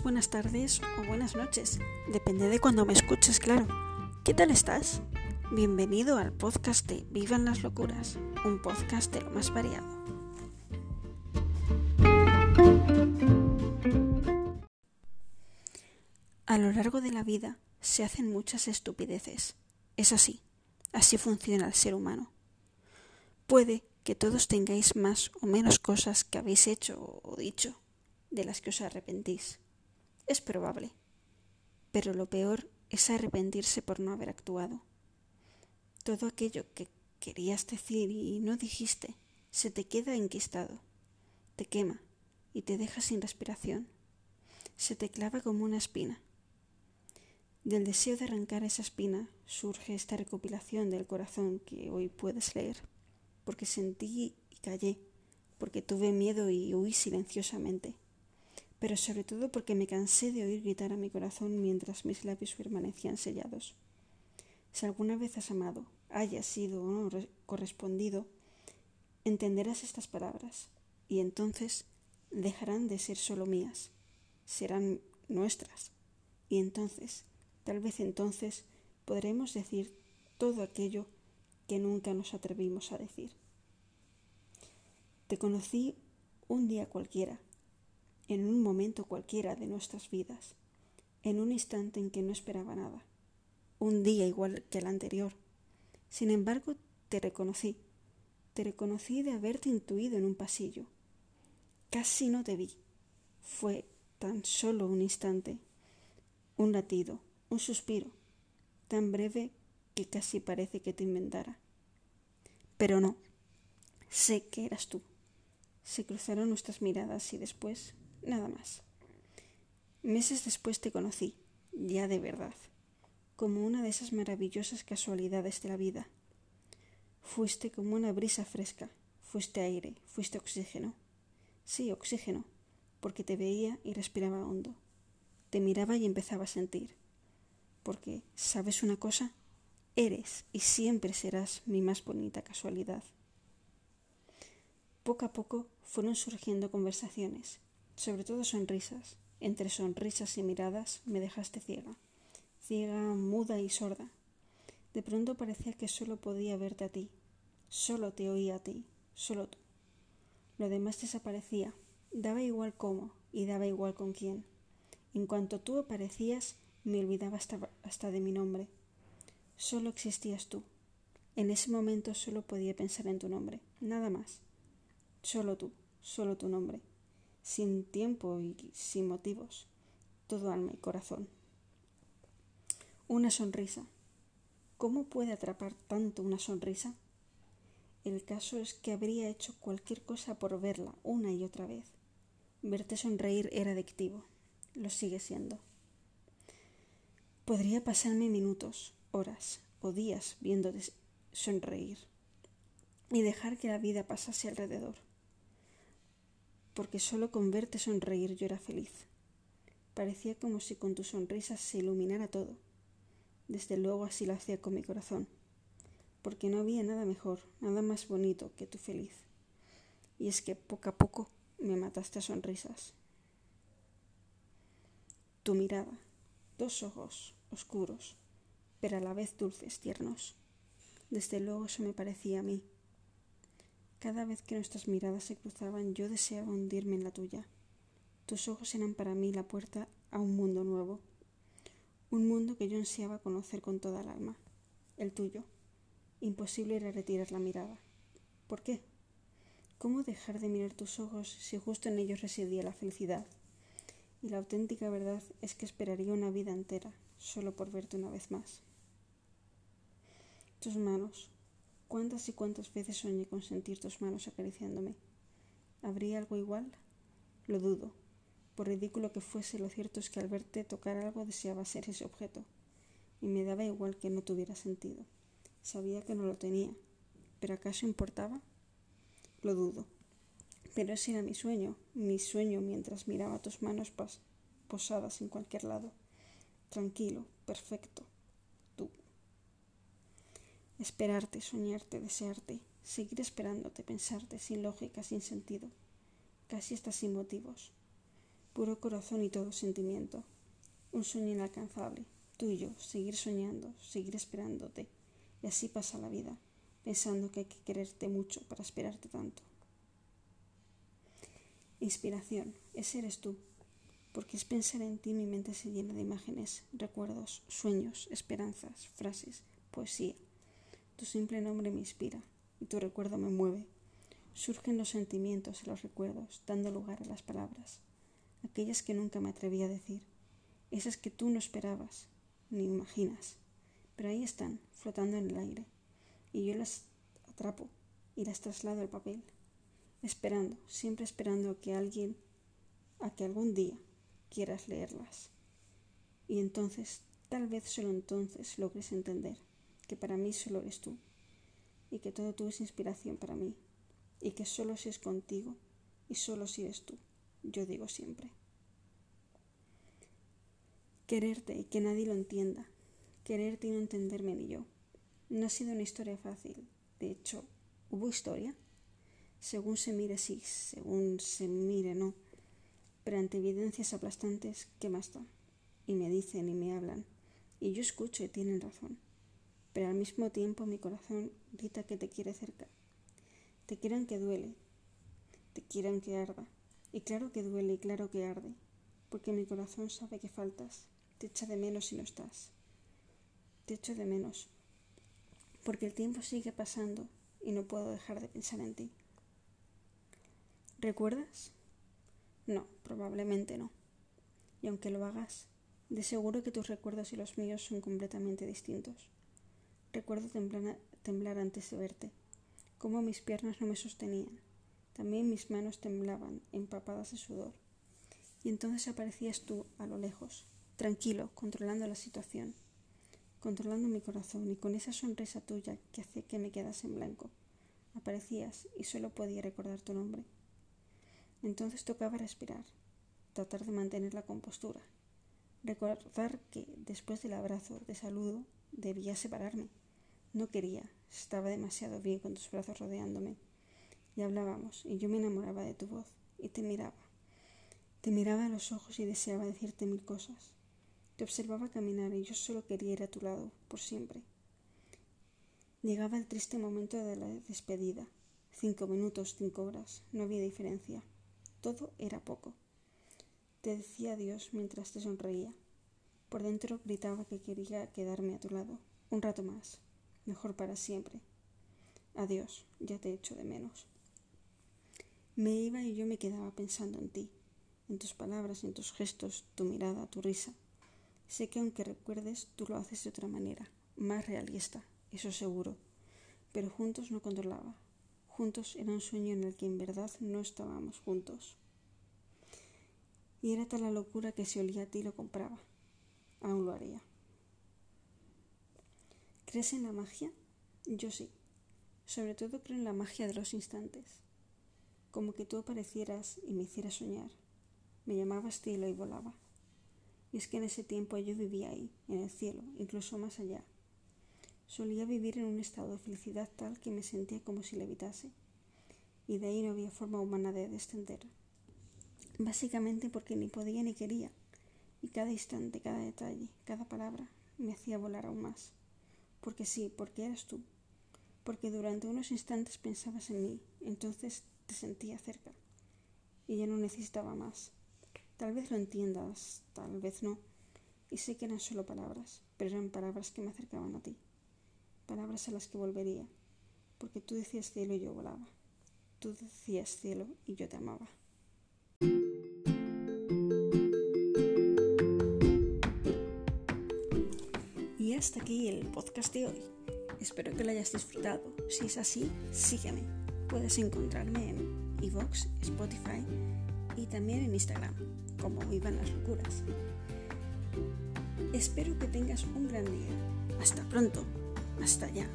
buenas tardes o buenas noches. Depende de cuando me escuches, claro. ¿Qué tal estás? Bienvenido al podcast de Vivan las Locuras, un podcast de lo más variado. A lo largo de la vida se hacen muchas estupideces. Es así, así funciona el ser humano. Puede que todos tengáis más o menos cosas que habéis hecho o dicho de las que os arrepentís. Es probable. Pero lo peor es arrepentirse por no haber actuado. Todo aquello que querías decir y no dijiste se te queda enquistado, te quema y te deja sin respiración. Se te clava como una espina. Del deseo de arrancar esa espina surge esta recopilación del corazón que hoy puedes leer, porque sentí y callé, porque tuve miedo y huí silenciosamente pero sobre todo porque me cansé de oír gritar a mi corazón mientras mis labios permanecían sellados. Si alguna vez has amado, hayas sido o no correspondido, entenderás estas palabras, y entonces dejarán de ser solo mías, serán nuestras, y entonces, tal vez entonces, podremos decir todo aquello que nunca nos atrevimos a decir. Te conocí un día cualquiera, en un momento cualquiera de nuestras vidas, en un instante en que no esperaba nada, un día igual que el anterior. Sin embargo, te reconocí, te reconocí de haberte intuido en un pasillo. Casi no te vi. Fue tan solo un instante, un latido, un suspiro, tan breve que casi parece que te inventara. Pero no, sé que eras tú. Se cruzaron nuestras miradas y después nada más. Meses después te conocí, ya de verdad, como una de esas maravillosas casualidades de la vida. Fuiste como una brisa fresca, fuiste aire, fuiste oxígeno. Sí, oxígeno, porque te veía y respiraba hondo. Te miraba y empezaba a sentir. Porque, ¿sabes una cosa? Eres y siempre serás mi más bonita casualidad. Poco a poco fueron surgiendo conversaciones, sobre todo sonrisas. Entre sonrisas y miradas me dejaste ciega, ciega, muda y sorda. De pronto parecía que solo podía verte a ti, solo te oía a ti, solo tú. Lo demás desaparecía, daba igual cómo y daba igual con quién. En cuanto tú aparecías, me olvidaba hasta, hasta de mi nombre. Solo existías tú. En ese momento solo podía pensar en tu nombre, nada más. Solo tú, solo tu nombre sin tiempo y sin motivos, todo alma y corazón. Una sonrisa. ¿Cómo puede atrapar tanto una sonrisa? El caso es que habría hecho cualquier cosa por verla una y otra vez. Verte sonreír era adictivo. Lo sigue siendo. Podría pasarme minutos, horas o días viéndote sonreír y dejar que la vida pasase alrededor porque solo con verte sonreír yo era feliz. Parecía como si con tu sonrisa se iluminara todo. Desde luego así lo hacía con mi corazón, porque no había nada mejor, nada más bonito que tu feliz. Y es que poco a poco me mataste a sonrisas. Tu mirada, dos ojos oscuros, pero a la vez dulces, tiernos. Desde luego eso me parecía a mí, cada vez que nuestras miradas se cruzaban yo deseaba hundirme en la tuya. Tus ojos eran para mí la puerta a un mundo nuevo, un mundo que yo ansiaba conocer con toda el alma, el tuyo. Imposible era retirar la mirada. ¿Por qué? ¿Cómo dejar de mirar tus ojos si justo en ellos residía la felicidad? Y la auténtica verdad es que esperaría una vida entera solo por verte una vez más. Tus manos, ¿Cuántas y cuántas veces soñé con sentir tus manos acariciándome? ¿Habría algo igual? Lo dudo. Por ridículo que fuese, lo cierto es que al verte tocar algo deseaba ser ese objeto, y me daba igual que no tuviera sentido. Sabía que no lo tenía, pero ¿acaso importaba? Lo dudo. Pero ese era mi sueño, mi sueño mientras miraba tus manos posadas en cualquier lado. Tranquilo, perfecto, Esperarte, soñarte, desearte, seguir esperándote, pensarte, sin lógica, sin sentido, casi hasta sin motivos. puro corazón y todo sentimiento. Un sueño inalcanzable, tuyo, seguir soñando, seguir esperándote. Y así pasa la vida, pensando que hay que quererte mucho para esperarte tanto. Inspiración, ese eres tú, porque es pensar en ti mi mente se llena de imágenes, recuerdos, sueños, esperanzas, frases, poesía. Tu simple nombre me inspira y tu recuerdo me mueve. Surgen los sentimientos y los recuerdos, dando lugar a las palabras, aquellas que nunca me atreví a decir, esas que tú no esperabas ni imaginas, pero ahí están, flotando en el aire, y yo las atrapo y las traslado al papel, esperando, siempre esperando a que alguien, a que algún día quieras leerlas. Y entonces, tal vez solo entonces logres entender que para mí solo eres tú, y que todo tú es inspiración para mí, y que solo si es contigo y solo si eres tú, yo digo siempre. Quererte y que nadie lo entienda, quererte y no entenderme ni yo. No ha sido una historia fácil. De hecho, ¿hubo historia? Según se mire, sí, según se mire, no. Pero ante evidencias aplastantes, ¿qué más da? Y me dicen y me hablan. Y yo escucho y tienen razón. Pero al mismo tiempo mi corazón grita que te quiere cerca. Te quieran que duele, te quieran que arda. Y claro que duele y claro que arde, porque mi corazón sabe que faltas, te echa de menos si no estás. Te echo de menos, porque el tiempo sigue pasando y no puedo dejar de pensar en ti. ¿Recuerdas? No, probablemente no. Y aunque lo hagas, de seguro que tus recuerdos y los míos son completamente distintos. Recuerdo temblar, temblar antes de verte, cómo mis piernas no me sostenían. También mis manos temblaban, empapadas de sudor. Y entonces aparecías tú a lo lejos, tranquilo, controlando la situación, controlando mi corazón y con esa sonrisa tuya que hacía que me quedase en blanco. Aparecías y solo podía recordar tu nombre. Entonces tocaba respirar, tratar de mantener la compostura, recordar que después del abrazo de saludo debía separarme. No quería, estaba demasiado bien con tus brazos rodeándome. Y hablábamos, y yo me enamoraba de tu voz, y te miraba. Te miraba a los ojos y deseaba decirte mil cosas. Te observaba caminar y yo solo quería ir a tu lado, por siempre. Llegaba el triste momento de la despedida. Cinco minutos, cinco horas, no había diferencia. Todo era poco. Te decía adiós mientras te sonreía. Por dentro gritaba que quería quedarme a tu lado, un rato más, mejor para siempre. Adiós, ya te echo de menos. Me iba y yo me quedaba pensando en ti, en tus palabras, en tus gestos, tu mirada, tu risa. Sé que aunque recuerdes, tú lo haces de otra manera, más realista, eso seguro. Pero juntos no controlaba, Juntos era un sueño en el que en verdad no estábamos juntos. Y era tal la locura que si olía a ti lo compraba. Aún lo haría. ¿Crees en la magia? Yo sí. Sobre todo creo en la magia de los instantes. Como que tú aparecieras y me hicieras soñar. Me llamabas cielo y volaba. Y es que en ese tiempo yo vivía ahí, en el cielo, incluso más allá, Solía vivir en un estado de felicidad tal que me sentía como si levitase, y de ahí no había forma humana de descender. Básicamente porque ni podía ni quería, y cada instante, cada detalle, cada palabra me hacía volar aún más. Porque sí, porque eras tú, porque durante unos instantes pensabas en mí, entonces te sentía cerca, y ya no necesitaba más. Tal vez lo entiendas, tal vez no, y sé que eran solo palabras, pero eran palabras que me acercaban a ti palabras a las que volvería, porque tú decías cielo y yo volaba. Tú decías cielo y yo te amaba. Hasta aquí el podcast de hoy. Espero que lo hayas disfrutado. Si es así, sígueme. Puedes encontrarme en Evox, Spotify y también en Instagram, como Vivan las Locuras. Espero que tengas un gran día. Hasta pronto. Hasta allá.